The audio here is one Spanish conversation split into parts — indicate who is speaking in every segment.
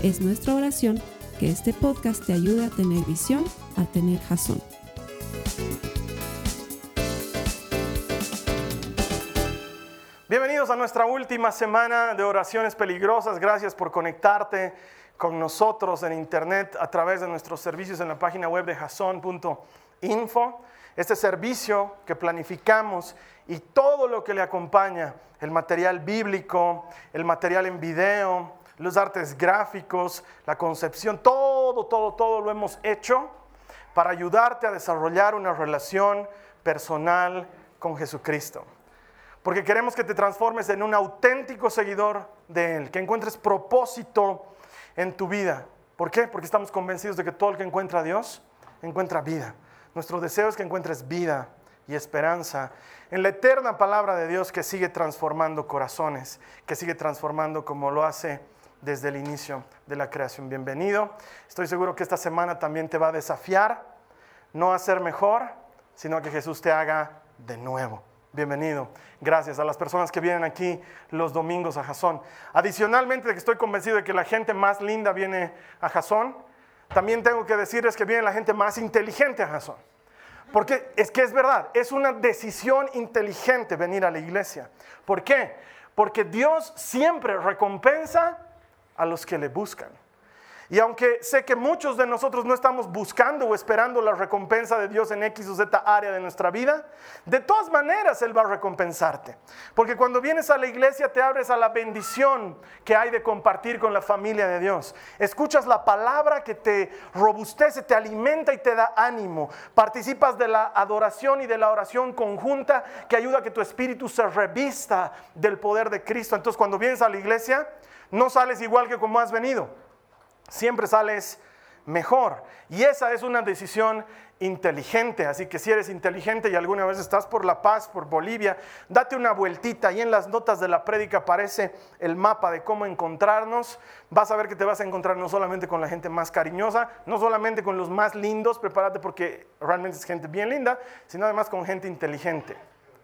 Speaker 1: Es nuestra oración que este podcast te ayude a tener visión, a tener jazón.
Speaker 2: Bienvenidos a nuestra última semana de oraciones peligrosas. Gracias por conectarte con nosotros en internet a través de nuestros servicios en la página web de jason.info. Este servicio que planificamos y todo lo que le acompaña, el material bíblico, el material en video, los artes gráficos, la concepción, todo, todo, todo lo hemos hecho para ayudarte a desarrollar una relación personal con Jesucristo. Porque queremos que te transformes en un auténtico seguidor de Él, que encuentres propósito en tu vida. ¿Por qué? Porque estamos convencidos de que todo el que encuentra a Dios encuentra vida. Nuestro deseo es que encuentres vida y esperanza en la eterna palabra de Dios que sigue transformando corazones, que sigue transformando como lo hace desde el inicio de la creación. Bienvenido. Estoy seguro que esta semana también te va a desafiar, no a ser mejor, sino a que Jesús te haga de nuevo. Bienvenido. Gracias a las personas que vienen aquí los domingos a Jasón. Adicionalmente que estoy convencido de que la gente más linda viene a Jasón, también tengo que decirles que viene la gente más inteligente a Jasón. Porque es que es verdad, es una decisión inteligente venir a la iglesia. ¿Por qué? Porque Dios siempre recompensa a los que le buscan. Y aunque sé que muchos de nosotros no estamos buscando o esperando la recompensa de Dios en X o Z área de nuestra vida, de todas maneras Él va a recompensarte. Porque cuando vienes a la iglesia te abres a la bendición que hay de compartir con la familia de Dios. Escuchas la palabra que te robustece, te alimenta y te da ánimo. Participas de la adoración y de la oración conjunta que ayuda a que tu espíritu se revista del poder de Cristo. Entonces cuando vienes a la iglesia, no sales igual que como has venido, siempre sales mejor. Y esa es una decisión inteligente. Así que si eres inteligente y alguna vez estás por La Paz, por Bolivia, date una vueltita. Y en las notas de la prédica aparece el mapa de cómo encontrarnos. Vas a ver que te vas a encontrar no solamente con la gente más cariñosa, no solamente con los más lindos, prepárate porque realmente es gente bien linda, sino además con gente inteligente,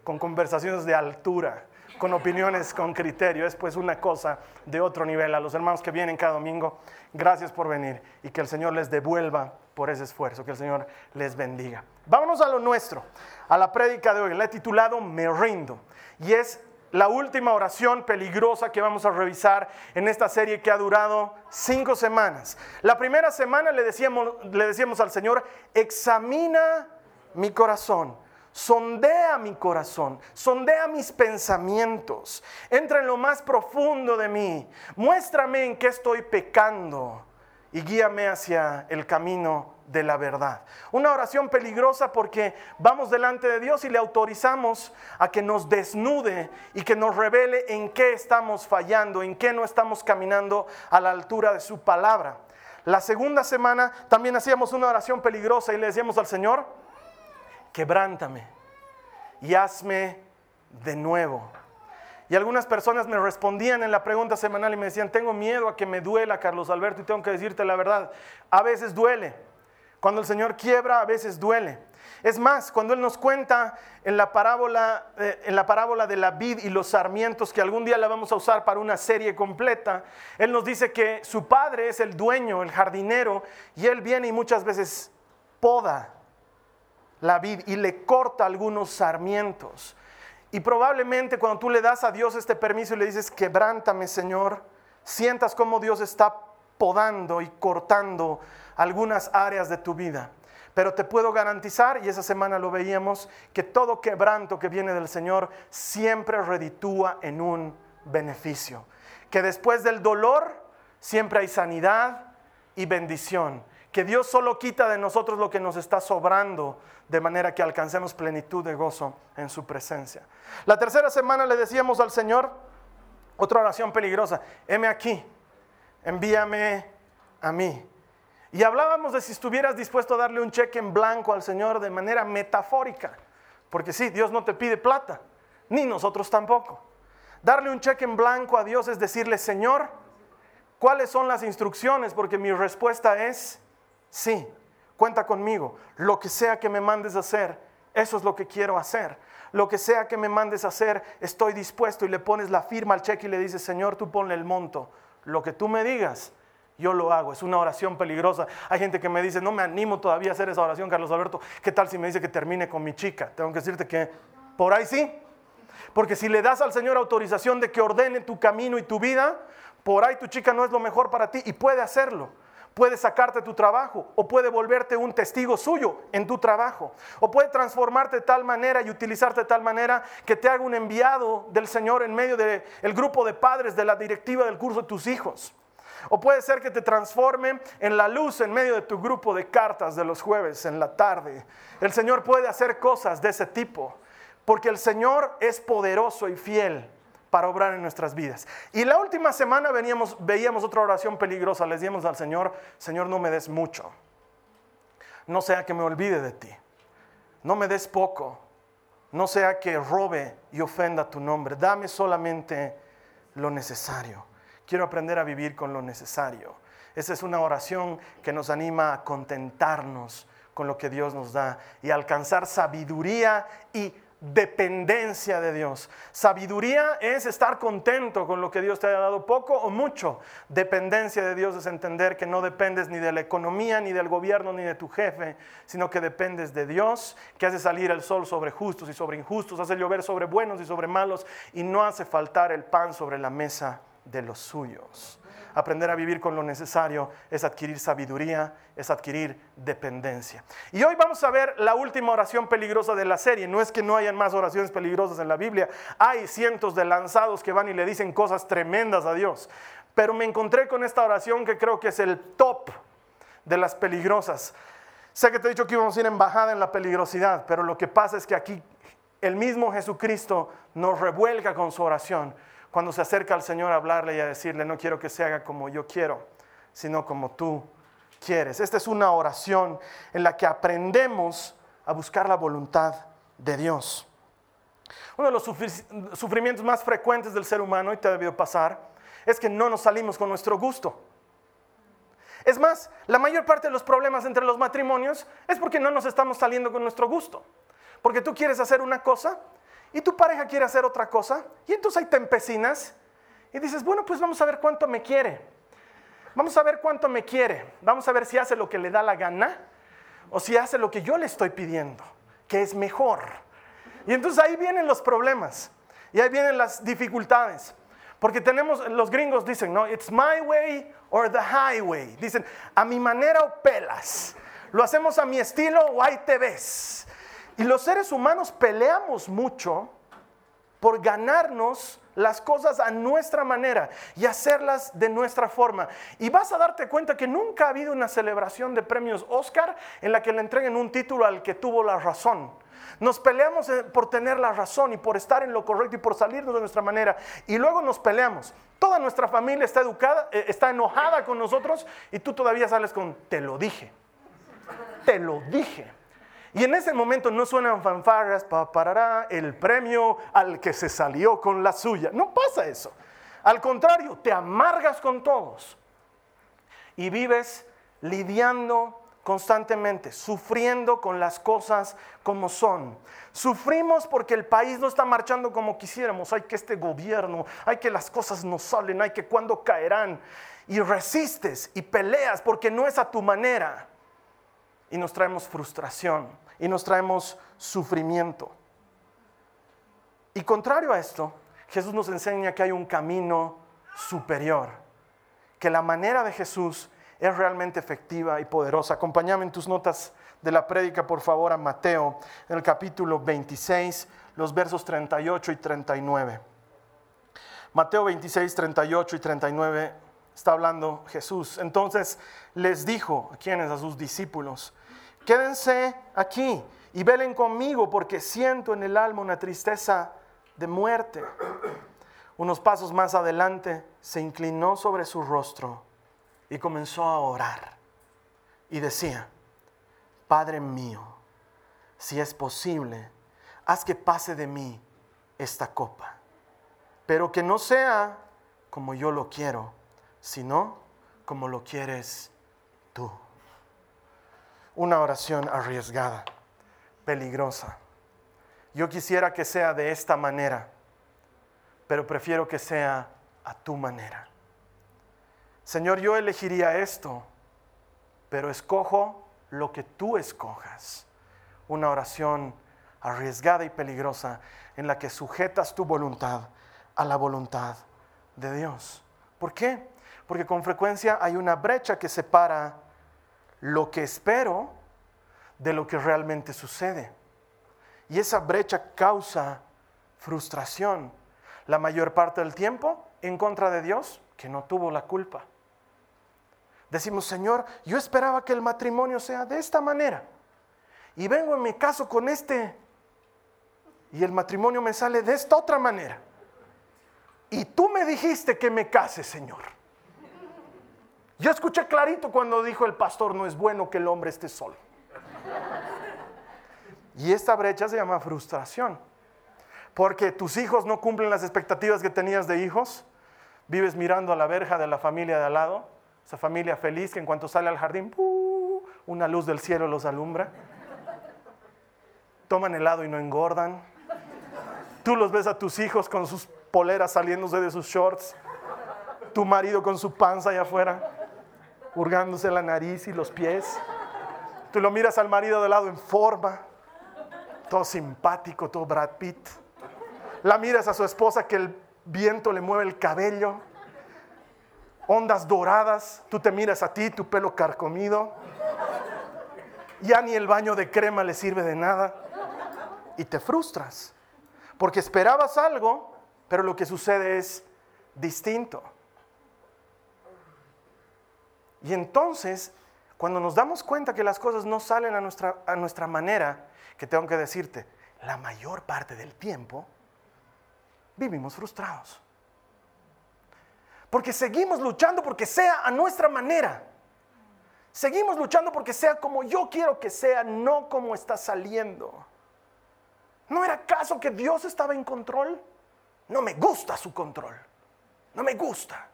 Speaker 2: con conversaciones de altura con opiniones con criterio. Es pues una cosa de otro nivel. A los hermanos que vienen cada domingo, gracias por venir y que el Señor les devuelva por ese esfuerzo, que el Señor les bendiga. Vámonos a lo nuestro, a la prédica de hoy. La he titulado Me rindo y es la última oración peligrosa que vamos a revisar en esta serie que ha durado cinco semanas. La primera semana le decíamos, le decíamos al Señor, examina mi corazón sondea mi corazón, sondea mis pensamientos, entra en lo más profundo de mí, muéstrame en qué estoy pecando y guíame hacia el camino de la verdad. Una oración peligrosa porque vamos delante de Dios y le autorizamos a que nos desnude y que nos revele en qué estamos fallando, en qué no estamos caminando a la altura de su palabra. La segunda semana también hacíamos una oración peligrosa y le decíamos al Señor, quebrántame y hazme de nuevo. Y algunas personas me respondían en la pregunta semanal y me decían, tengo miedo a que me duela, Carlos Alberto, y tengo que decirte la verdad. A veces duele. Cuando el Señor quiebra, a veces duele. Es más, cuando Él nos cuenta en la parábola, eh, en la parábola de la vid y los sarmientos, que algún día la vamos a usar para una serie completa, Él nos dice que su padre es el dueño, el jardinero, y Él viene y muchas veces poda y le corta algunos sarmientos. Y probablemente cuando tú le das a Dios este permiso y le dices, quebrántame Señor, sientas como Dios está podando y cortando algunas áreas de tu vida. Pero te puedo garantizar, y esa semana lo veíamos, que todo quebranto que viene del Señor siempre reditúa en un beneficio. Que después del dolor siempre hay sanidad y bendición que Dios solo quita de nosotros lo que nos está sobrando, de manera que alcancemos plenitud de gozo en su presencia. La tercera semana le decíamos al Señor, otra oración peligrosa, heme aquí, envíame a mí. Y hablábamos de si estuvieras dispuesto a darle un cheque en blanco al Señor de manera metafórica. Porque sí, Dios no te pide plata, ni nosotros tampoco. Darle un cheque en blanco a Dios es decirle, Señor, ¿cuáles son las instrucciones? Porque mi respuesta es, sí, cuenta conmigo. Lo que sea que me mandes hacer, eso es lo que quiero hacer. Lo que sea que me mandes hacer, estoy dispuesto y le pones la firma al cheque y le dices, Señor, tú ponle el monto. Lo que tú me digas, yo lo hago, es una oración peligrosa. Hay gente que me dice, no me animo todavía a hacer esa oración, Carlos Alberto. ¿Qué tal si me dice que termine con mi chica? Tengo que decirte que por ahí sí. Porque si le das al Señor autorización de que ordene tu camino y tu vida, por ahí tu chica no es lo mejor para ti y puede hacerlo. Puede sacarte tu trabajo o puede volverte un testigo suyo en tu trabajo. O puede transformarte de tal manera y utilizarte de tal manera que te haga un enviado del Señor en medio del grupo de padres de la directiva del curso de tus hijos. O puede ser que te transforme en la luz en medio de tu grupo de cartas de los jueves en la tarde. El Señor puede hacer cosas de ese tipo, porque el Señor es poderoso y fiel para obrar en nuestras vidas. Y la última semana veníamos, veíamos otra oración peligrosa. Les dijimos al Señor, Señor, no me des mucho. No sea que me olvide de ti. No me des poco. No sea que robe y ofenda tu nombre. Dame solamente lo necesario. Quiero aprender a vivir con lo necesario. Esa es una oración que nos anima a contentarnos con lo que Dios nos da y alcanzar sabiduría y dependencia de Dios. Sabiduría es estar contento con lo que Dios te haya dado, poco o mucho. Dependencia de Dios es entender que no dependes ni de la economía, ni del gobierno, ni de tu jefe, sino que dependes de Dios, que hace salir el sol sobre justos y sobre injustos, hace llover sobre buenos y sobre malos, y no hace faltar el pan sobre la mesa de los suyos. Aprender a vivir con lo necesario es adquirir sabiduría, es adquirir dependencia. Y hoy vamos a ver la última oración peligrosa de la serie. No es que no hayan más oraciones peligrosas en la Biblia. Hay cientos de lanzados que van y le dicen cosas tremendas a Dios. Pero me encontré con esta oración que creo que es el top de las peligrosas. Sé que te he dicho que íbamos a ir en bajada en la peligrosidad, pero lo que pasa es que aquí el mismo Jesucristo nos revuelca con su oración cuando se acerca al Señor a hablarle y a decirle, no quiero que se haga como yo quiero, sino como tú quieres. Esta es una oración en la que aprendemos a buscar la voluntad de Dios. Uno de los sufrimientos más frecuentes del ser humano, y te ha debido pasar, es que no nos salimos con nuestro gusto. Es más, la mayor parte de los problemas entre los matrimonios es porque no nos estamos saliendo con nuestro gusto. Porque tú quieres hacer una cosa y tu pareja quiere hacer otra cosa, y entonces hay te empecinas y dices, bueno, pues vamos a ver cuánto me quiere. Vamos a ver cuánto me quiere. Vamos a ver si hace lo que le da la gana o si hace lo que yo le estoy pidiendo, que es mejor. Y entonces ahí vienen los problemas y ahí vienen las dificultades. Porque tenemos, los gringos dicen, no, it's my way or the highway. Dicen, a mi manera o pelas. Lo hacemos a mi estilo o ahí te ves. Y los seres humanos peleamos mucho por ganarnos las cosas a nuestra manera y hacerlas de nuestra forma. Y vas a darte cuenta que nunca ha habido una celebración de premios Oscar en la que le entreguen un título al que tuvo la razón. Nos peleamos eh, por tener la razón y por estar en lo correcto y por salirnos de nuestra manera. Y luego nos peleamos. Toda nuestra familia está educada, eh, está enojada con nosotros y tú todavía sales con, te lo dije. Te lo dije. Y en ese momento no suenan fanfarras, para el premio al que se salió con la suya. No pasa eso. Al contrario, te amargas con todos y vives lidiando constantemente, sufriendo con las cosas como son. Sufrimos porque el país no está marchando como quisiéramos, hay que este gobierno, hay que las cosas no salen, hay que cuándo caerán. Y resistes y peleas porque no es a tu manera. Y nos traemos frustración y nos traemos sufrimiento. Y contrario a esto, Jesús nos enseña que hay un camino superior, que la manera de Jesús es realmente efectiva y poderosa. Acompáñame en tus notas de la prédica, por favor, a Mateo, en el capítulo 26, los versos 38 y 39. Mateo 26, 38 y 39 está hablando Jesús. Entonces les dijo, ¿a quiénes? A sus discípulos quédense aquí y velen conmigo porque siento en el alma una tristeza de muerte. Unos pasos más adelante se inclinó sobre su rostro y comenzó a orar. y decía, Padre mío, si es posible, haz que pase de mí esta copa, pero que no sea como yo lo quiero, sino como lo quieres tú. Una oración arriesgada, peligrosa. Yo quisiera que sea de esta manera, pero prefiero que sea a tu manera. Señor, yo elegiría esto, pero escojo lo que tú escojas. Una oración arriesgada y peligrosa en la que sujetas tu voluntad a la voluntad de Dios. ¿Por qué? Porque con frecuencia hay una brecha que separa lo que espero de lo que realmente sucede. Y esa brecha causa frustración la mayor parte del tiempo en contra de Dios, que no tuvo la culpa. Decimos, Señor, yo esperaba que el matrimonio sea de esta manera. Y vengo en mi caso con este. Y el matrimonio me sale de esta otra manera. Y tú me dijiste que me case, Señor. Yo escuché clarito cuando dijo el pastor, no es bueno que el hombre esté solo. Y esta brecha se llama frustración. Porque tus hijos no cumplen las expectativas que tenías de hijos. Vives mirando a la verja de la familia de al lado. Esa familia feliz que en cuanto sale al jardín, una luz del cielo los alumbra. Toman helado y no engordan. Tú los ves a tus hijos con sus poleras saliéndose de sus shorts. Tu marido con su panza allá afuera, hurgándose la nariz y los pies. Tú lo miras al marido de lado en forma, todo simpático, todo Brad Pitt. La miras a su esposa que el viento le mueve el cabello, ondas doradas. Tú te miras a ti, tu pelo carcomido. Ya ni el baño de crema le sirve de nada. Y te frustras. Porque esperabas algo, pero lo que sucede es distinto. Y entonces, cuando nos damos cuenta que las cosas no salen a nuestra, manera, que tengo que decirte, la mayor parte del tiempo, vivimos frustrados. Porque seguimos luchando porque sea a nuestra manera. Seguimos luchando porque sea como yo quiero que sea, no como está saliendo. ¿No era caso que Dios estaba en control? No me gusta su control. No me gusta.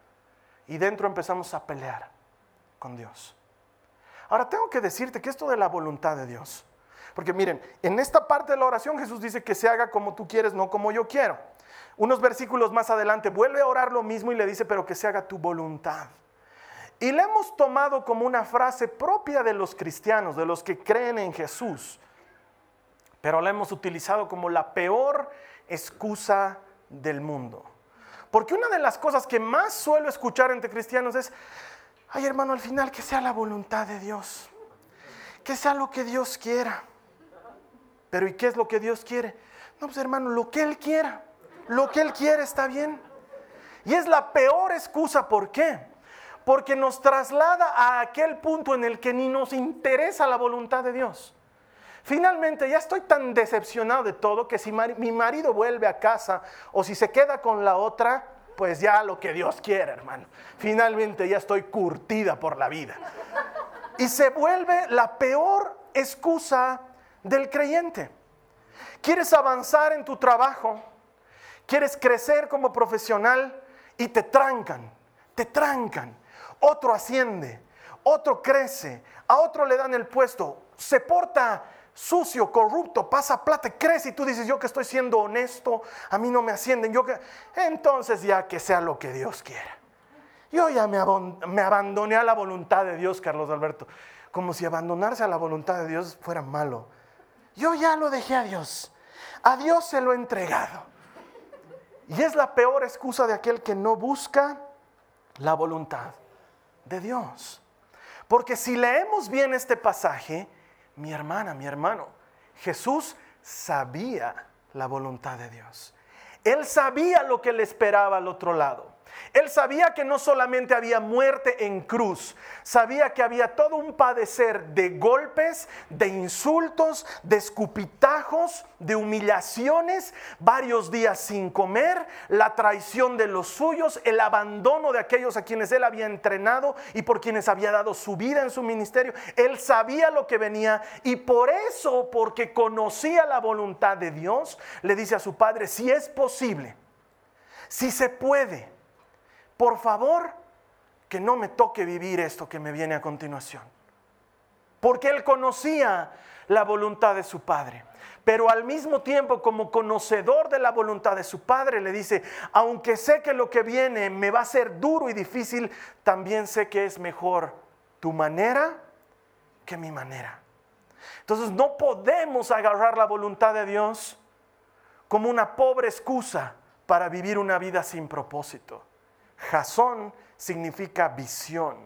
Speaker 2: Y dentro empezamos a pelear con Dios. Ahora tengo que decirte que esto de la voluntad de Dios, porque miren, en esta parte de la oración Jesús dice que se haga como tú quieres, no como yo quiero. Unos versículos más adelante vuelve a orar lo mismo y le dice, pero que se haga tu voluntad. Y le hemos tomado como una frase propia de los cristianos, de los que creen en Jesús, pero la hemos utilizado como la peor excusa del mundo. Porque una de las cosas que más suelo escuchar entre cristianos es, ay hermano, al final que sea la voluntad de Dios, que sea lo que Dios quiera. Pero ¿y qué es lo que Dios quiere? No, pues hermano, lo que Él quiera, lo que Él quiere está bien. Y es la peor excusa, ¿por qué? Porque nos traslada a aquel punto en el que ni nos interesa la voluntad de Dios. Finalmente ya estoy tan decepcionado de todo que si mi marido vuelve a casa o si se queda con la otra, pues ya lo que Dios quiera, hermano. Finalmente ya estoy curtida por la vida. Y se vuelve la peor excusa del creyente. Quieres avanzar en tu trabajo, quieres crecer como profesional y te trancan, te trancan. Otro asciende, otro crece, a otro le dan el puesto, se porta sucio, corrupto, pasa plata, crece y tú dices, yo que estoy siendo honesto, a mí no me ascienden, yo que... Entonces ya que sea lo que Dios quiera. Yo ya me, me abandoné a la voluntad de Dios, Carlos Alberto, como si abandonarse a la voluntad de Dios fuera malo. Yo ya lo dejé a Dios, a Dios se lo he entregado. Y es la peor excusa de aquel que no busca la voluntad de Dios. Porque si leemos bien este pasaje, mi hermana, mi hermano, Jesús sabía la voluntad de Dios. Él sabía lo que le esperaba al otro lado. Él sabía que no solamente había muerte en cruz, sabía que había todo un padecer de golpes, de insultos, de escupitajos, de humillaciones, varios días sin comer, la traición de los suyos, el abandono de aquellos a quienes él había entrenado y por quienes había dado su vida en su ministerio. Él sabía lo que venía y por eso, porque conocía la voluntad de Dios, le dice a su padre, si es posible, si se puede, por favor, que no me toque vivir esto que me viene a continuación. Porque él conocía la voluntad de su padre. Pero al mismo tiempo, como conocedor de la voluntad de su padre, le dice, aunque sé que lo que viene me va a ser duro y difícil, también sé que es mejor tu manera que mi manera. Entonces no podemos agarrar la voluntad de Dios como una pobre excusa para vivir una vida sin propósito. Jasón significa visión.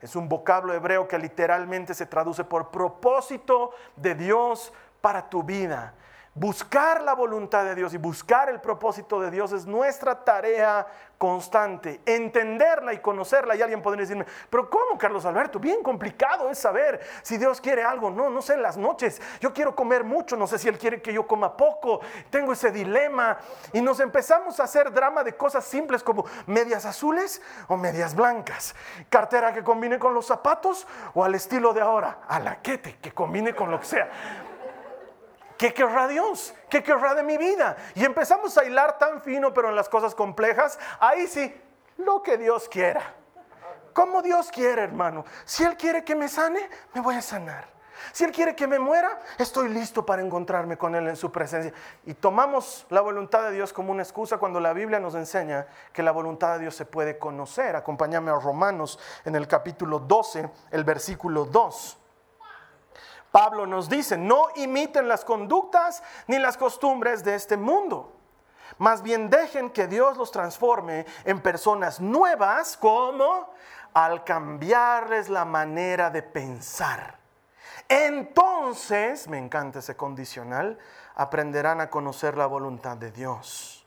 Speaker 2: Es un vocablo hebreo que literalmente se traduce por propósito de Dios para tu vida. Buscar la voluntad de Dios y buscar el propósito de Dios es nuestra tarea constante. Entenderla y conocerla. Y alguien podría decirme, pero ¿cómo, Carlos Alberto? Bien complicado es saber si Dios quiere algo. No, no sé, en las noches yo quiero comer mucho, no sé si Él quiere que yo coma poco. Tengo ese dilema. Y nos empezamos a hacer drama de cosas simples como medias azules o medias blancas. Cartera que combine con los zapatos o al estilo de ahora, a la que combine con lo que sea. ¿Qué querrá Dios? ¿Qué querrá de mi vida? Y empezamos a hilar tan fino, pero en las cosas complejas, ahí sí, lo que Dios quiera. Como Dios quiere, hermano. Si Él quiere que me sane, me voy a sanar. Si Él quiere que me muera, estoy listo para encontrarme con Él en su presencia. Y tomamos la voluntad de Dios como una excusa cuando la Biblia nos enseña que la voluntad de Dios se puede conocer. Acompáñame a Romanos en el capítulo 12, el versículo 2. Pablo nos dice, no imiten las conductas ni las costumbres de este mundo. Más bien dejen que Dios los transforme en personas nuevas, como al cambiarles la manera de pensar. Entonces, me encanta ese condicional, aprenderán a conocer la voluntad de Dios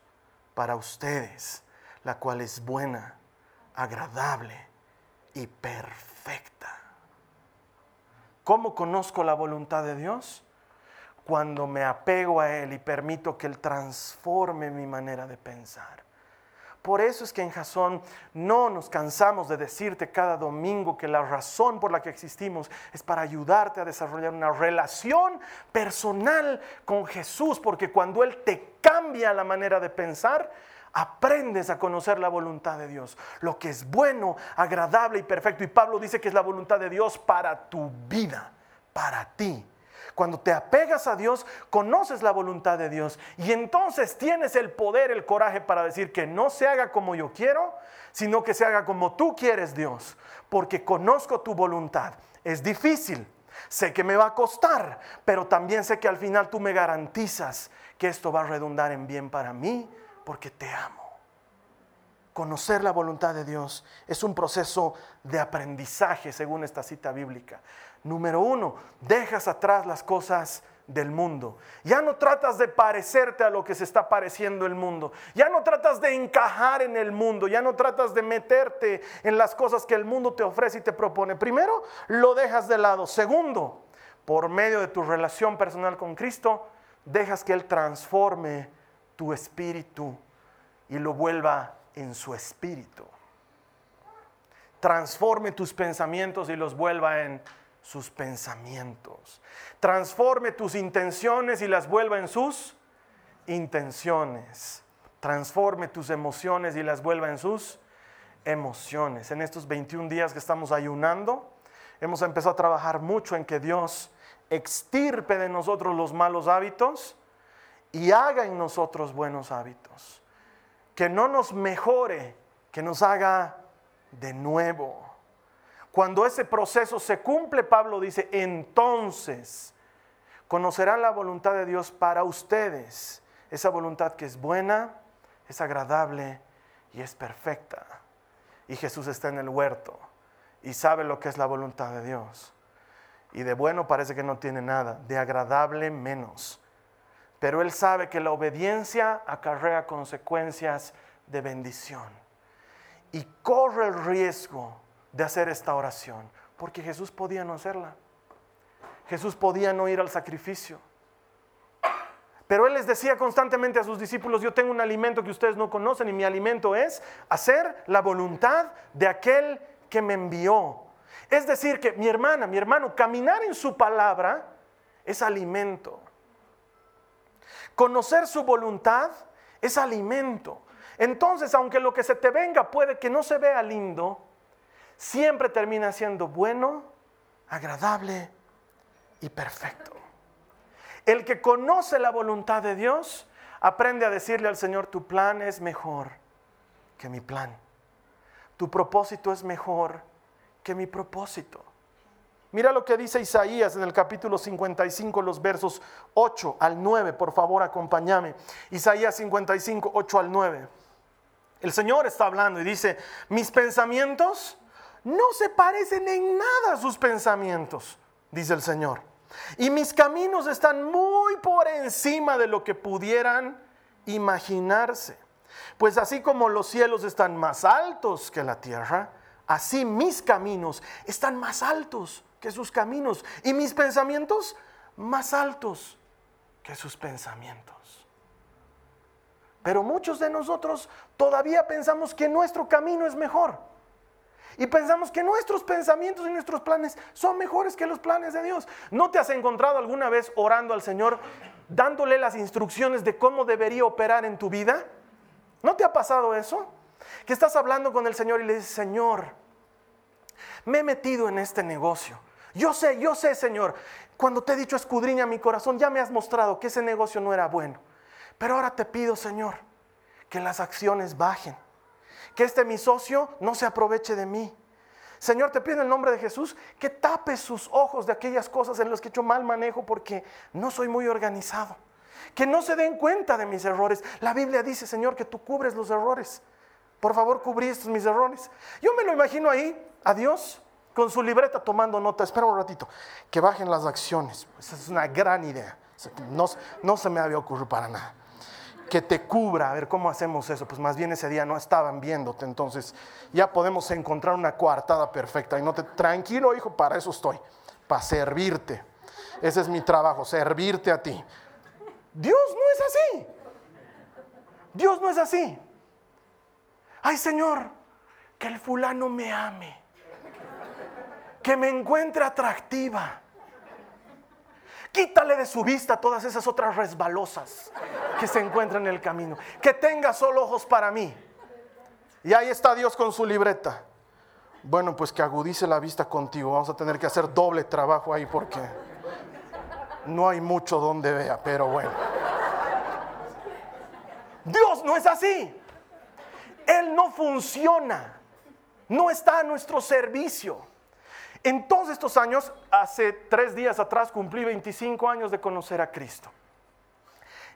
Speaker 2: para ustedes, la cual es buena, agradable y perfecta. ¿Cómo conozco la voluntad de Dios? Cuando me apego a Él y permito que Él transforme mi manera de pensar. Por eso es que en Jasón no nos cansamos de decirte cada domingo que la razón por la que existimos es para ayudarte a desarrollar una relación personal con Jesús, porque cuando Él te cambia la manera de pensar, aprendes a conocer la voluntad de Dios, lo que es bueno, agradable y perfecto. Y Pablo dice que es la voluntad de Dios para tu vida, para ti. Cuando te apegas a Dios, conoces la voluntad de Dios y entonces tienes el poder, el coraje para decir que no se haga como yo quiero, sino que se haga como tú quieres, Dios, porque conozco tu voluntad. Es difícil, sé que me va a costar, pero también sé que al final tú me garantizas que esto va a redundar en bien para mí porque te amo. Conocer la voluntad de Dios es un proceso de aprendizaje según esta cita bíblica. Número uno, dejas atrás las cosas del mundo. Ya no tratas de parecerte a lo que se está pareciendo el mundo. Ya no tratas de encajar en el mundo. Ya no tratas de meterte en las cosas que el mundo te ofrece y te propone. Primero, lo dejas de lado. Segundo, por medio de tu relación personal con Cristo, dejas que Él transforme tu espíritu y lo vuelva en su espíritu. Transforme tus pensamientos y los vuelva en sus pensamientos. Transforme tus intenciones y las vuelva en sus intenciones. Transforme tus emociones y las vuelva en sus emociones. En estos 21 días que estamos ayunando, hemos empezado a trabajar mucho en que Dios extirpe de nosotros los malos hábitos y haga en nosotros buenos hábitos. Que no nos mejore, que nos haga de nuevo. Cuando ese proceso se cumple, Pablo dice, entonces conocerán la voluntad de Dios para ustedes. Esa voluntad que es buena, es agradable y es perfecta. Y Jesús está en el huerto y sabe lo que es la voluntad de Dios. Y de bueno parece que no tiene nada, de agradable menos pero Él sabe que la obediencia acarrea consecuencias de bendición. y corre el riesgo de hacer esta oración, porque Jesús podía no hacerla. Jesús podía no ir al sacrificio. Pero Él les decía constantemente a sus discípulos, yo tengo un alimento que ustedes no conocen y mi alimento es hacer la voluntad de aquel que me envió. Es decir, que mi hermana, mi hermano, caminar en su palabra es alimento. Conocer su voluntad es alimento. Entonces, aunque lo que se te venga puede que no se vea lindo, siempre termina siendo bueno, agradable y perfecto. El que conoce la voluntad de Dios aprende a decirle al Señor, tu plan es mejor que mi plan. Tu propósito es mejor que mi propósito. Mira lo que dice Isaías en el capítulo 55, los versos 8 al 9. Por favor, acompáñame. Isaías 55, 8 al 9. El Señor está hablando y dice, mis pensamientos no se parecen en nada a sus pensamientos, dice el Señor. Y mis caminos están muy por encima de lo que pudieran imaginarse. Pues así como los cielos están más altos que la tierra, así mis caminos están más altos que sus caminos y mis pensamientos más altos que sus pensamientos. Pero muchos de nosotros todavía pensamos que nuestro camino es mejor. Y pensamos que nuestros pensamientos y nuestros planes son mejores que los planes de Dios. ¿No te has encontrado alguna vez orando al Señor, dándole las instrucciones de cómo debería operar en tu vida? ¿No te ha pasado eso? Que estás hablando con el Señor y le dices, Señor, me he metido en este negocio. Yo sé, yo sé, Señor, cuando te he dicho escudriña mi corazón, ya me has mostrado que ese negocio no era bueno. Pero ahora te pido, Señor, que las acciones bajen, que este mi socio no se aproveche de mí. Señor, te pido en el nombre de Jesús que tapes sus ojos de aquellas cosas en las que he hecho mal manejo porque no soy muy organizado. Que no se den cuenta de mis errores. La Biblia dice, Señor, que tú cubres los errores. Por favor, cubrí estos mis errores. Yo me lo imagino ahí, a Dios, con su libreta tomando nota. Espera un ratito, que bajen las acciones. Esa es una gran idea. No, no se me había ocurrido para nada. Que te cubra, a ver cómo hacemos eso. Pues más bien ese día no estaban viéndote, entonces ya podemos encontrar una coartada perfecta. Y no te, tranquilo, hijo, para eso estoy, para servirte. Ese es mi trabajo, servirte a ti. Dios no es así. Dios no es así. Ay, Señor, que el fulano me ame que me encuentre atractiva. Quítale de su vista todas esas otras resbalosas que se encuentran en el camino. Que tenga solo ojos para mí. Y ahí está Dios con su libreta. Bueno, pues que agudice la vista contigo. Vamos a tener que hacer doble trabajo ahí porque no hay mucho donde vea, pero bueno. Dios no es así. Él no funciona. No está a nuestro servicio. En todos estos años, hace tres días atrás cumplí 25 años de conocer a Cristo.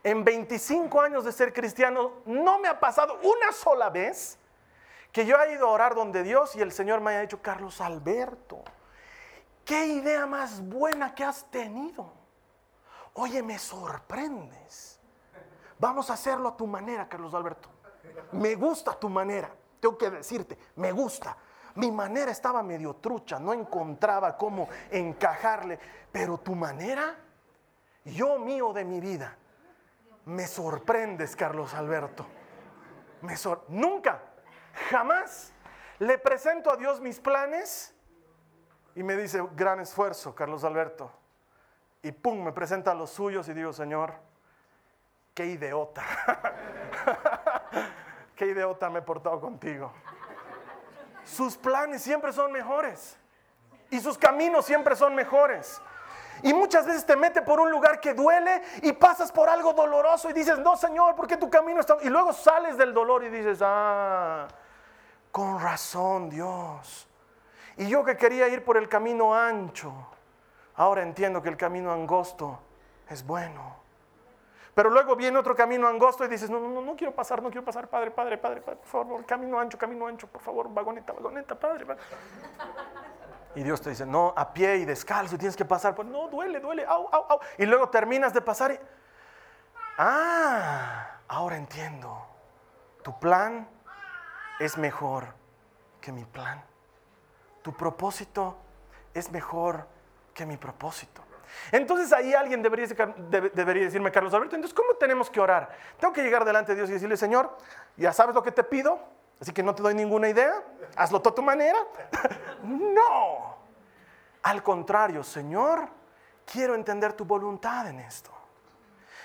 Speaker 2: En 25 años de ser cristiano, no me ha pasado una sola vez que yo haya ido a orar donde Dios y el Señor me haya dicho, Carlos Alberto, qué idea más buena que has tenido. Oye, me sorprendes. Vamos a hacerlo a tu manera, Carlos Alberto. Me gusta tu manera. Tengo que decirte, me gusta. Mi manera estaba medio trucha, no encontraba cómo encajarle, pero tu manera, yo mío de mi vida, me sorprendes, Carlos Alberto. Me Nunca, jamás le presento a Dios mis planes y me dice, gran esfuerzo, Carlos Alberto. Y pum, me presenta los suyos y digo, Señor, qué idiota. qué idiota me he portado contigo sus planes siempre son mejores. Y sus caminos siempre son mejores. Y muchas veces te mete por un lugar que duele y pasas por algo doloroso y dices, no Señor, ¿por qué tu camino está? Y luego sales del dolor y dices, ah, con razón Dios. Y yo que quería ir por el camino ancho, ahora entiendo que el camino angosto es bueno. Pero luego viene otro camino angosto y dices, no, no, no quiero pasar, no quiero pasar, padre, padre, padre, por favor, camino ancho, camino ancho, por favor, vagoneta, vagoneta, padre, padre. Y Dios te dice, no, a pie y descalzo, tienes que pasar. Pues, no, duele, duele, au, au, au. Y luego terminas de pasar y, ah, ahora entiendo. Tu plan es mejor que mi plan. Tu propósito es mejor que mi propósito. Entonces ahí alguien debería, decirme, Carlos Alberto, entonces ¿cómo tenemos que orar? Tengo que llegar delante de Dios y decirle, Señor, ya sabes lo que te pido, así que no te doy ninguna idea, hazlo a tu manera. no, al contrario, Señor, quiero entender tu voluntad en esto.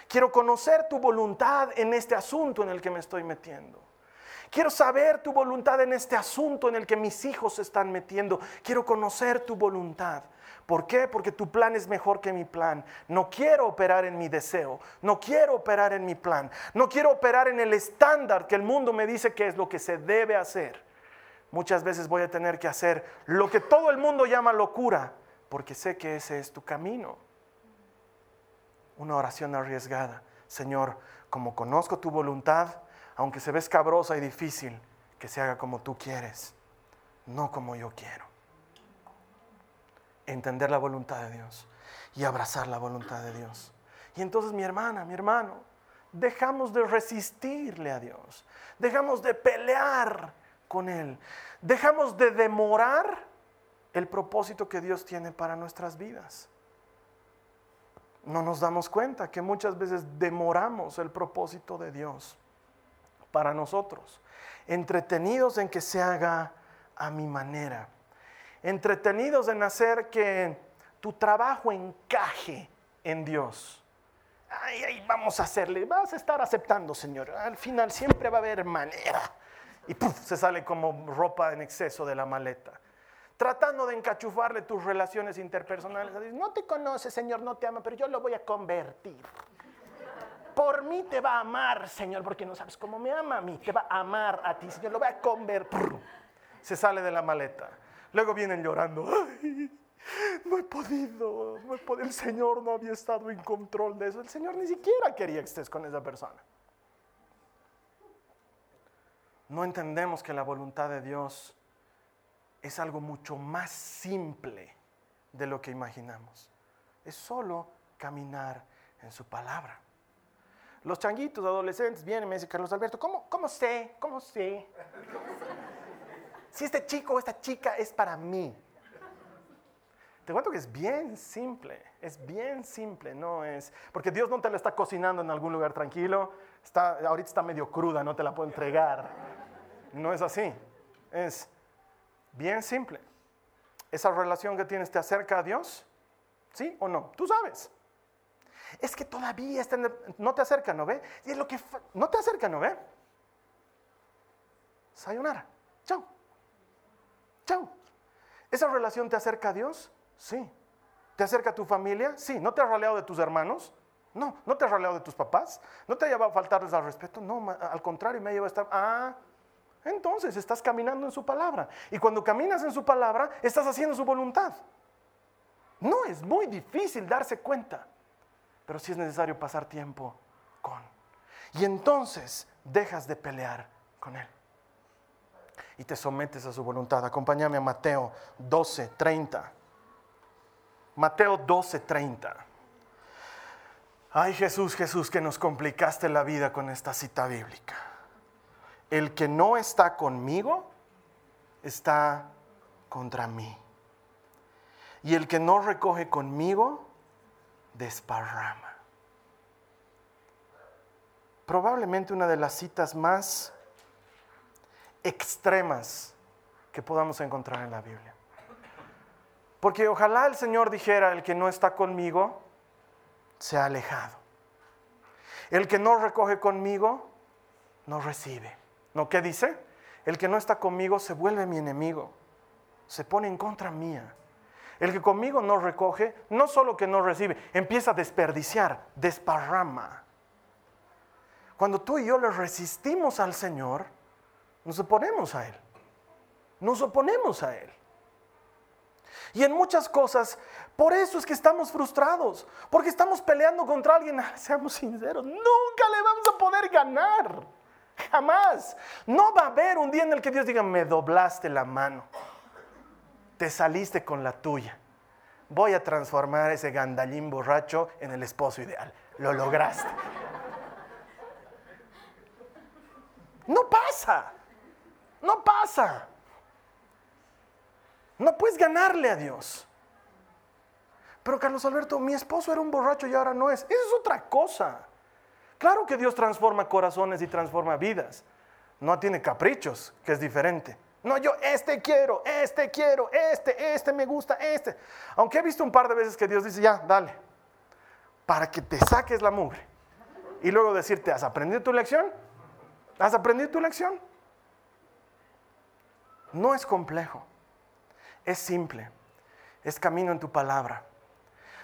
Speaker 2: Quiero conocer tu voluntad en este asunto en el que me estoy metiendo. Quiero saber tu voluntad en este asunto en el que mis hijos se están metiendo. Quiero conocer tu voluntad. ¿Por qué? Porque tu plan es mejor que mi plan. No quiero operar en mi deseo. No quiero operar en mi plan. No quiero operar en el estándar que el mundo me dice que es lo que se debe hacer. Muchas veces voy a tener que hacer lo que todo el mundo llama locura, porque sé que ese es tu camino. Una oración arriesgada. Señor, como conozco tu voluntad, aunque se ve escabrosa y difícil, que se haga como tú quieres, no como yo quiero. Entender la voluntad de Dios y abrazar la voluntad de Dios. Y entonces mi hermana, mi hermano, dejamos de resistirle a Dios, dejamos de pelear con Él, dejamos de demorar el propósito que Dios tiene para nuestras vidas. No nos damos cuenta que muchas veces demoramos el propósito de Dios para nosotros, entretenidos en que se haga a mi manera, entretenidos en hacer que tu trabajo encaje en Dios. Ay, vamos a hacerle, vas a estar aceptando, Señor. Al final siempre va a haber manera. Y se sale como ropa en exceso de la maleta. Tratando de encachufarle tus relaciones interpersonales. No te conoce, Señor, no te ama, pero yo lo voy a convertir por mí te va a amar, Señor, porque no sabes cómo me ama a mí. Te va a amar a ti, Señor. Lo va a convertir. Se sale de la maleta. Luego vienen llorando. Ay, no he podido, no he podido. El Señor no había estado en control de eso. El Señor ni siquiera quería que estés con esa persona. No entendemos que la voluntad de Dios es algo mucho más simple de lo que imaginamos. Es solo caminar en su palabra. Los changuitos adolescentes vienen y me dicen, Carlos Alberto, ¿cómo, cómo sé? ¿Cómo sé? Si este chico o esta chica es para mí. Te cuento que es bien simple, es bien simple, no es, porque Dios no te la está cocinando en algún lugar tranquilo, está, ahorita está medio cruda, no te la puedo entregar. No es así, es bien simple. ¿Esa relación que tienes te acerca a Dios? ¿Sí o no? Tú sabes es que todavía no te acerca, ¿no ve? Y es lo que no te acerca, ¿no ve? Sayonara. ¿Esa relación te acerca a Dios? Sí. ¿Te acerca a tu familia? Sí. ¿No te has raleado de tus hermanos? No. ¿No te has raleado de tus papás? ¿No te ha llevado a faltarles al respeto? No, al contrario, me ha llevado a estar... Ah, entonces estás caminando en su palabra. Y cuando caminas en su palabra, estás haciendo su voluntad. No es muy difícil darse cuenta pero sí es necesario pasar tiempo con. Y entonces dejas de pelear con Él. Y te sometes a su voluntad. Acompáñame a Mateo 12, 30. Mateo 12, 30. Ay Jesús, Jesús, que nos complicaste la vida con esta cita bíblica. El que no está conmigo está contra mí. Y el que no recoge conmigo desparrama. Probablemente una de las citas más extremas que podamos encontrar en la Biblia. Porque ojalá el Señor dijera, el que no está conmigo, se ha alejado. El que no recoge conmigo, no recibe. ¿No qué dice? El que no está conmigo se vuelve mi enemigo, se pone en contra mía. El que conmigo no recoge, no solo que no recibe, empieza a desperdiciar, desparrama. Cuando tú y yo le resistimos al Señor, nos oponemos a Él. Nos oponemos a Él. Y en muchas cosas, por eso es que estamos frustrados, porque estamos peleando contra alguien, seamos sinceros, nunca le vamos a poder ganar. Jamás. No va a haber un día en el que Dios diga, me doblaste la mano te saliste con la tuya. Voy a transformar ese gandalín borracho en el esposo ideal. Lo lograste. No pasa. No pasa. No puedes ganarle a Dios. Pero Carlos Alberto, mi esposo era un borracho y ahora no es. Eso es otra cosa. Claro que Dios transforma corazones y transforma vidas. No tiene caprichos, que es diferente. No, yo este quiero, este quiero, este, este me gusta, este. Aunque he visto un par de veces que Dios dice, ya, dale, para que te saques la mugre. Y luego decirte, ¿has aprendido tu lección? ¿Has aprendido tu lección? No es complejo, es simple, es camino en tu palabra.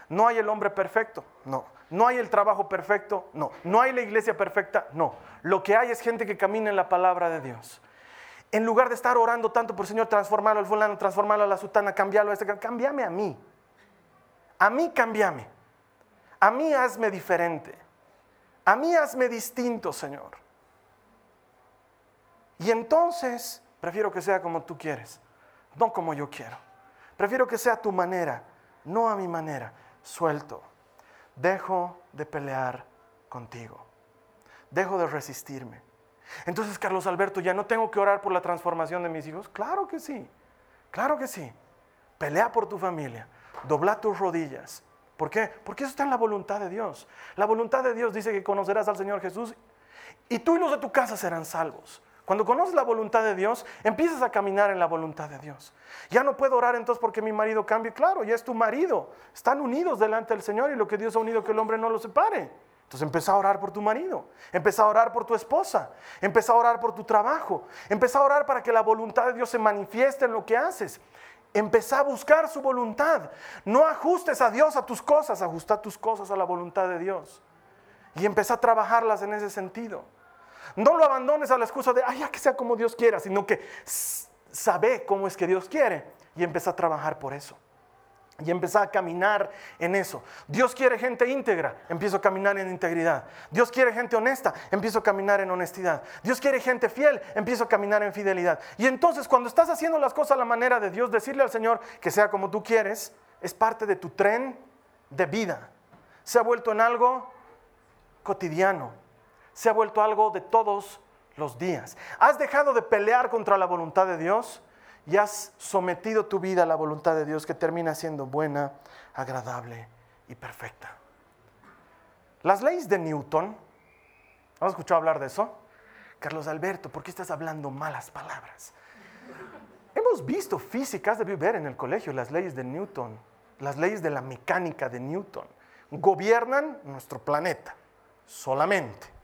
Speaker 2: No hay el hombre perfecto, no. No hay el trabajo perfecto, no. No hay la iglesia perfecta, no. Lo que hay es gente que camina en la palabra de Dios. En lugar de estar orando tanto por Señor, transformarlo al fulano, transformarlo a la sutana, cambiarlo a este, cambiame a mí. A mí cambiame. A mí hazme diferente. A mí hazme distinto, Señor. Y entonces prefiero que sea como tú quieres, no como yo quiero. Prefiero que sea tu manera, no a mi manera suelto. Dejo de pelear contigo. Dejo de resistirme. Entonces, Carlos Alberto, ¿ya no tengo que orar por la transformación de mis hijos? Claro que sí, claro que sí. Pelea por tu familia, dobla tus rodillas. ¿Por qué? Porque eso está en la voluntad de Dios. La voluntad de Dios dice que conocerás al Señor Jesús y tú y los de tu casa serán salvos. Cuando conoces la voluntad de Dios, empiezas a caminar en la voluntad de Dios. Ya no puedo orar entonces porque mi marido cambie. Claro, ya es tu marido. Están unidos delante del Señor y lo que Dios ha unido que el hombre no lo separe. Entonces empieza a orar por tu marido, empieza a orar por tu esposa, empieza a orar por tu trabajo, empieza a orar para que la voluntad de Dios se manifieste en lo que haces. Empieza a buscar su voluntad. No ajustes a Dios a tus cosas, ajusta tus cosas a la voluntad de Dios. Y empieza a trabajarlas en ese sentido. No lo abandones a la excusa de, ay, que sea como Dios quiera, sino que sabe cómo es que Dios quiere y empieza a trabajar por eso. Y empieza a caminar en eso. Dios quiere gente íntegra, empiezo a caminar en integridad. Dios quiere gente honesta, empiezo a caminar en honestidad. Dios quiere gente fiel, empiezo a caminar en fidelidad. Y entonces cuando estás haciendo las cosas a la manera de Dios, decirle al Señor que sea como tú quieres, es parte de tu tren de vida. Se ha vuelto en algo cotidiano se ha vuelto algo de todos los días. Has dejado de pelear contra la voluntad de Dios y has sometido tu vida a la voluntad de Dios que termina siendo buena, agradable y perfecta. Las leyes de Newton, ¿has escuchado hablar de eso? Carlos Alberto, ¿por qué estás hablando malas palabras? Hemos visto físicas de ver en el colegio las leyes de Newton, las leyes de la mecánica de Newton. Gobiernan nuestro planeta solamente.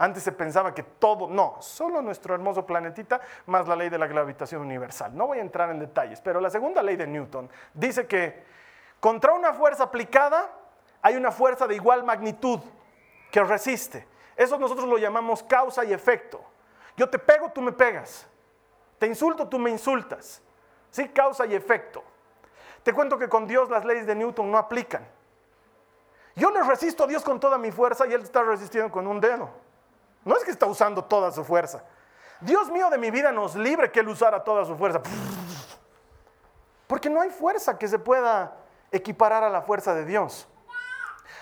Speaker 2: Antes se pensaba que todo, no, solo nuestro hermoso planetita más la ley de la gravitación universal. No voy a entrar en detalles, pero la segunda ley de Newton dice que contra una fuerza aplicada hay una fuerza de igual magnitud que resiste. Eso nosotros lo llamamos causa y efecto. Yo te pego, tú me pegas. Te insulto, tú me insultas. Sí, causa y efecto. Te cuento que con Dios las leyes de Newton no aplican. Yo le resisto a Dios con toda mi fuerza y Él está resistiendo con un dedo. No es que está usando toda su fuerza. Dios mío de mi vida nos libre que Él usara toda su fuerza. Porque no hay fuerza que se pueda equiparar a la fuerza de Dios.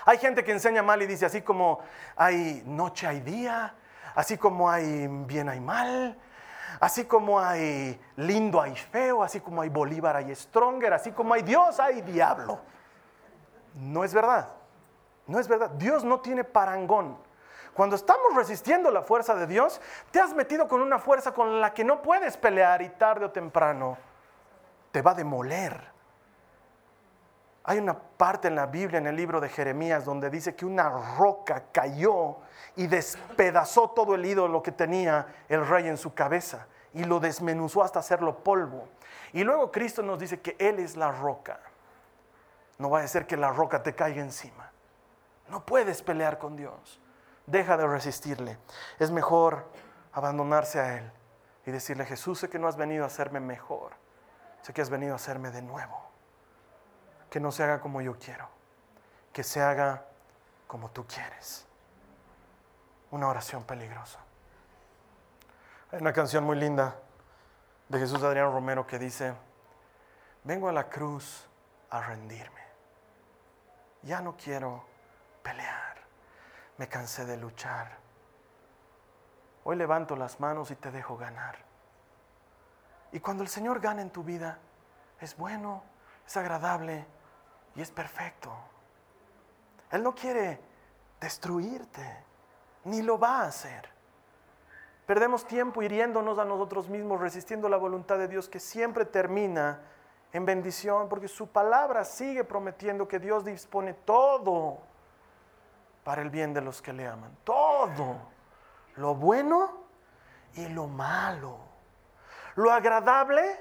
Speaker 2: Hay gente que enseña mal y dice así como hay noche, hay día, así como hay bien, hay mal, así como hay lindo, hay feo, así como hay Bolívar, hay Stronger, así como hay Dios, hay diablo. No es verdad. No es verdad. Dios no tiene parangón. Cuando estamos resistiendo la fuerza de Dios, te has metido con una fuerza con la que no puedes pelear y tarde o temprano te va a demoler. Hay una parte en la Biblia, en el libro de Jeremías, donde dice que una roca cayó y despedazó todo el ídolo que tenía el rey en su cabeza y lo desmenuzó hasta hacerlo polvo. Y luego Cristo nos dice que Él es la roca. No va a ser que la roca te caiga encima. No puedes pelear con Dios deja de resistirle. Es mejor abandonarse a Él y decirle, Jesús, sé que no has venido a hacerme mejor, sé que has venido a hacerme de nuevo. Que no se haga como yo quiero, que se haga como tú quieres. Una oración peligrosa. Hay una canción muy linda de Jesús Adrián Romero que dice, vengo a la cruz a rendirme. Ya no quiero pelear me cansé de luchar. Hoy levanto las manos y te dejo ganar. Y cuando el Señor gana en tu vida, es bueno, es agradable y es perfecto. Él no quiere destruirte, ni lo va a hacer. Perdemos tiempo hiriéndonos a nosotros mismos, resistiendo la voluntad de Dios que siempre termina en bendición, porque su palabra sigue prometiendo que Dios dispone todo para el bien de los que le aman. Todo. Lo bueno y lo malo. Lo agradable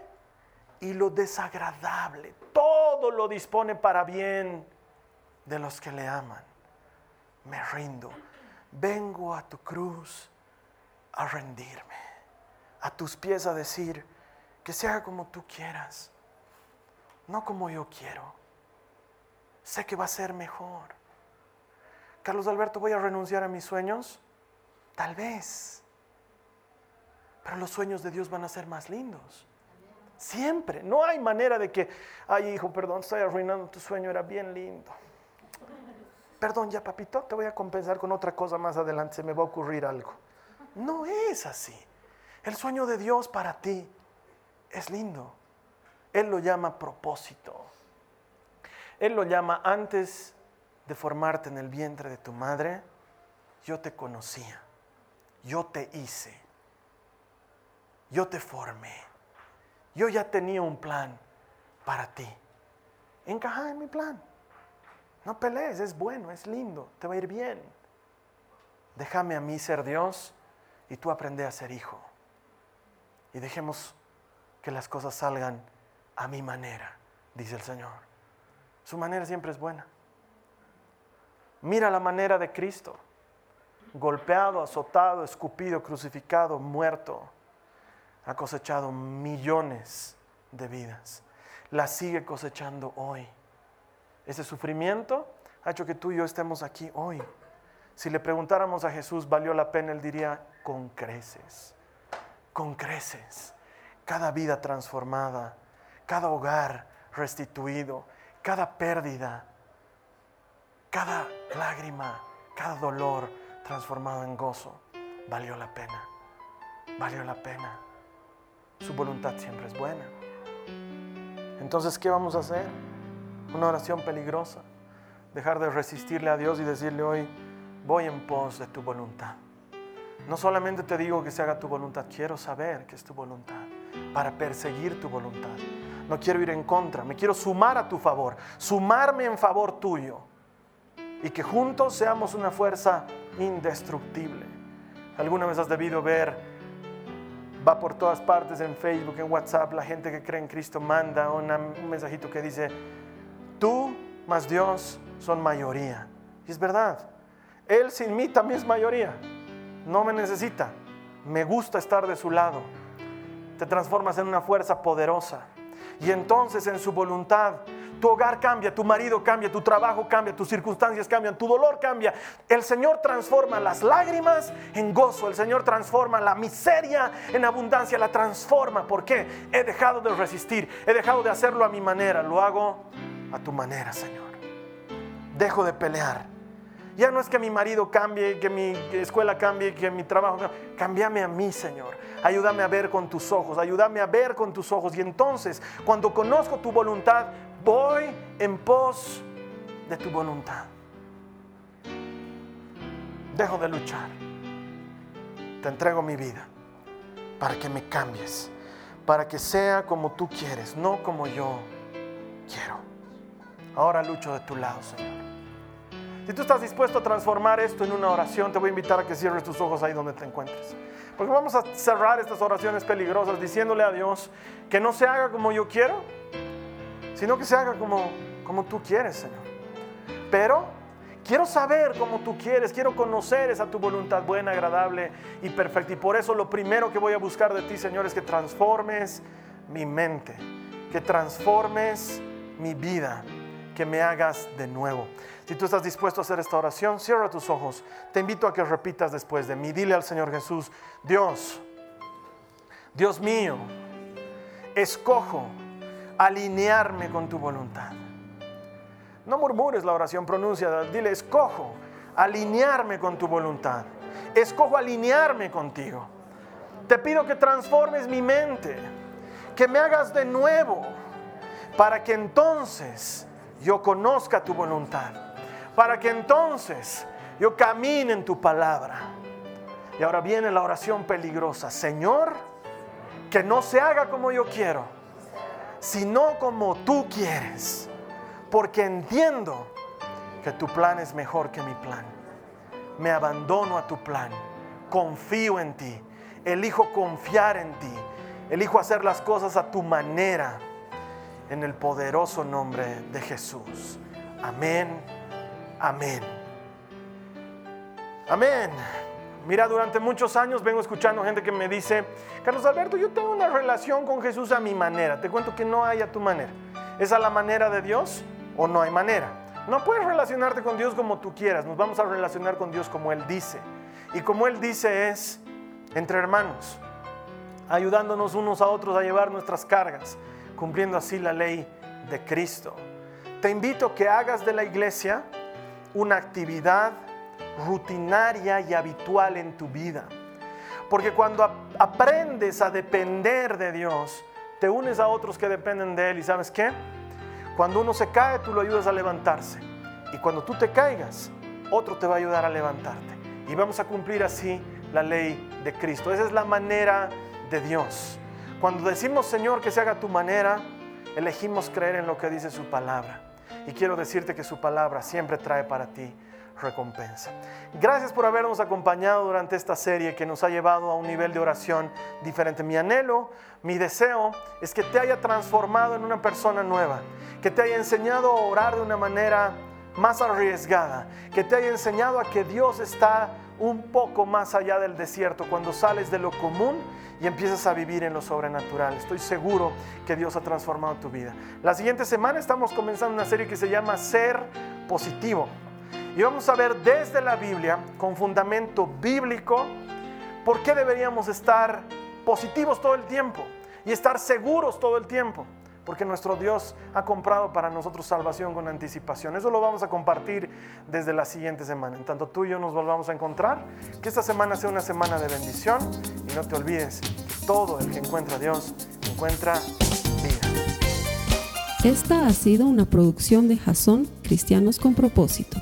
Speaker 2: y lo desagradable. Todo lo dispone para bien de los que le aman. Me rindo. Vengo a tu cruz a rendirme. A tus pies a decir que se haga como tú quieras. No como yo quiero. Sé que va a ser mejor. Carlos Alberto, ¿voy a renunciar a mis sueños? Tal vez. Pero los sueños de Dios van a ser más lindos. Siempre. No hay manera de que, ay hijo, perdón, estoy arruinando tu sueño, era bien lindo. Perdón, ya papito, te voy a compensar con otra cosa más adelante, se me va a ocurrir algo. No es así. El sueño de Dios para ti es lindo. Él lo llama propósito. Él lo llama antes de formarte en el vientre de tu madre, yo te conocía, yo te hice, yo te formé. Yo ya tenía un plan para ti. Encaja en mi plan. No pelees, es bueno, es lindo, te va a ir bien. Déjame a mí ser Dios y tú aprende a ser hijo. Y dejemos que las cosas salgan a mi manera, dice el Señor. Su manera siempre es buena. Mira la manera de Cristo, golpeado, azotado, escupido, crucificado, muerto ha cosechado millones de vidas. La sigue cosechando hoy. Ese sufrimiento ha hecho que tú y yo estemos aquí hoy. Si le preguntáramos a Jesús, ¿valió la pena? Él diría, con creces, con creces. Cada vida transformada, cada hogar restituido, cada pérdida, cada lágrima, cada dolor transformado en gozo, valió la pena, valió la pena. Su voluntad siempre es buena. Entonces, ¿qué vamos a hacer? Una oración peligrosa. Dejar de resistirle a Dios y decirle hoy, voy en pos de tu voluntad. No solamente te digo que se haga tu voluntad, quiero saber que es tu voluntad, para perseguir tu voluntad. No quiero ir en contra, me quiero sumar a tu favor, sumarme en favor tuyo y que juntos seamos una fuerza indestructible. Alguna vez has debido ver va por todas partes en Facebook, en WhatsApp, la gente que cree en Cristo manda un mensajito que dice, tú más Dios son mayoría. Y es verdad, Él sin mí también es mayoría. No me necesita, me gusta estar de su lado. Te transformas en una fuerza poderosa. Y entonces en su voluntad tu hogar cambia, tu marido cambia, tu trabajo cambia, tus circunstancias cambian, tu dolor cambia. El Señor transforma las lágrimas en gozo, el Señor transforma la miseria en abundancia, la transforma. ¿Por qué? He dejado de resistir, he dejado de hacerlo a mi manera, lo hago a tu manera, Señor. Dejo de pelear. Ya no es que mi marido cambie, que mi escuela cambie, que mi trabajo cambie. Cámbiame a mí, Señor. Ayúdame a ver con tus ojos, ayúdame a ver con tus ojos. Y entonces, cuando conozco tu voluntad, voy en pos de tu voluntad. Dejo de luchar. Te entrego mi vida para que me cambies, para que sea como tú quieres, no como yo quiero. Ahora lucho de tu lado, Señor. Si tú estás dispuesto a transformar esto en una oración, te voy a invitar a que cierres tus ojos ahí donde te encuentres. Porque vamos a cerrar estas oraciones peligrosas diciéndole a Dios que no se haga como yo quiero, sino que se haga como, como tú quieres, Señor. Pero quiero saber cómo tú quieres, quiero conocer esa tu voluntad buena, agradable y perfecta. Y por eso lo primero que voy a buscar de ti, Señor, es que transformes mi mente, que transformes mi vida, que me hagas de nuevo. Si tú estás dispuesto a hacer esta oración, cierra tus ojos. Te invito a que repitas después de mí. Dile al Señor Jesús, Dios, Dios mío, escojo alinearme con tu voluntad. No murmures la oración, pronuncia, dile, escojo alinearme con tu voluntad. Escojo alinearme contigo. Te pido que transformes mi mente, que me hagas de nuevo, para que entonces yo conozca tu voluntad, para que entonces yo camine en tu palabra. Y ahora viene la oración peligrosa. Señor, que no se haga como yo quiero, sino como tú quieres, porque entiendo que tu plan es mejor que mi plan. Me abandono a tu plan, confío en ti, elijo confiar en ti, elijo hacer las cosas a tu manera, en el poderoso nombre de Jesús. Amén, amén. Amén. Mira, durante muchos años vengo escuchando gente que me dice, Carlos Alberto, yo tengo una relación con Jesús a mi manera. Te cuento que no hay a tu manera. ¿Es a la manera de Dios o no hay manera? No puedes relacionarte con Dios como tú quieras. Nos vamos a relacionar con Dios como Él dice. Y como Él dice es entre hermanos, ayudándonos unos a otros a llevar nuestras cargas, cumpliendo así la ley de Cristo. Te invito a que hagas de la iglesia una actividad rutinaria y habitual en tu vida. Porque cuando aprendes a depender de Dios, te unes a otros que dependen de Él. ¿Y sabes qué? Cuando uno se cae, tú lo ayudas a levantarse. Y cuando tú te caigas, otro te va a ayudar a levantarte. Y vamos a cumplir así la ley de Cristo. Esa es la manera de Dios. Cuando decimos, Señor, que se haga tu manera, elegimos creer en lo que dice su palabra. Y quiero decirte que su palabra siempre trae para ti recompensa. Gracias por habernos acompañado durante esta serie que nos ha llevado a un nivel de oración diferente. Mi anhelo, mi deseo es que te haya transformado en una persona nueva, que te haya enseñado a orar de una manera más arriesgada, que te haya enseñado a que Dios está un poco más allá del desierto, cuando sales de lo común y empiezas a vivir en lo sobrenatural. Estoy seguro que Dios ha transformado tu vida. La siguiente semana estamos comenzando una serie que se llama Ser Positivo. Y vamos a ver desde la Biblia, con fundamento bíblico, por qué deberíamos estar positivos todo el tiempo y estar seguros todo el tiempo. Porque nuestro Dios ha comprado para nosotros salvación con anticipación. Eso lo vamos a compartir desde la siguiente semana. En tanto tú y yo nos volvamos a encontrar, que esta semana sea una semana de bendición. Y no te olvides todo el que encuentra a Dios encuentra vida.
Speaker 1: Esta ha sido una producción de Jason Cristianos con propósito.